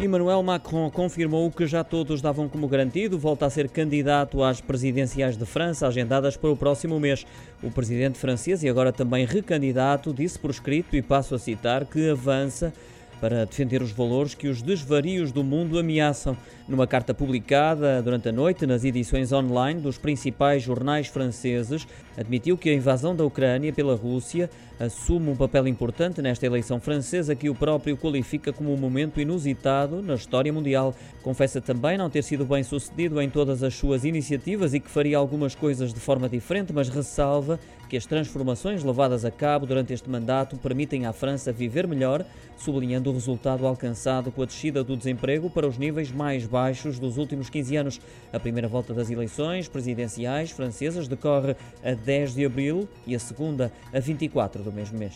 Emmanuel Macron confirmou o que já todos davam como garantido, volta a ser candidato às presidenciais de França, agendadas para o próximo mês. O presidente francês, e agora também recandidato, disse por escrito, e passo a citar, que avança para defender os valores que os desvarios do mundo ameaçam. Numa carta publicada durante a noite nas edições online dos principais jornais franceses, admitiu que a invasão da Ucrânia pela Rússia assume um papel importante nesta eleição francesa que o próprio qualifica como um momento inusitado na história mundial. Confessa também não ter sido bem sucedido em todas as suas iniciativas e que faria algumas coisas de forma diferente, mas ressalva que as transformações levadas a cabo durante este mandato permitem à França viver melhor, sublinhando resultado alcançado com a descida do desemprego para os níveis mais baixos dos últimos 15 anos. A primeira volta das eleições presidenciais francesas decorre a 10 de abril e a segunda a 24 do mesmo mês.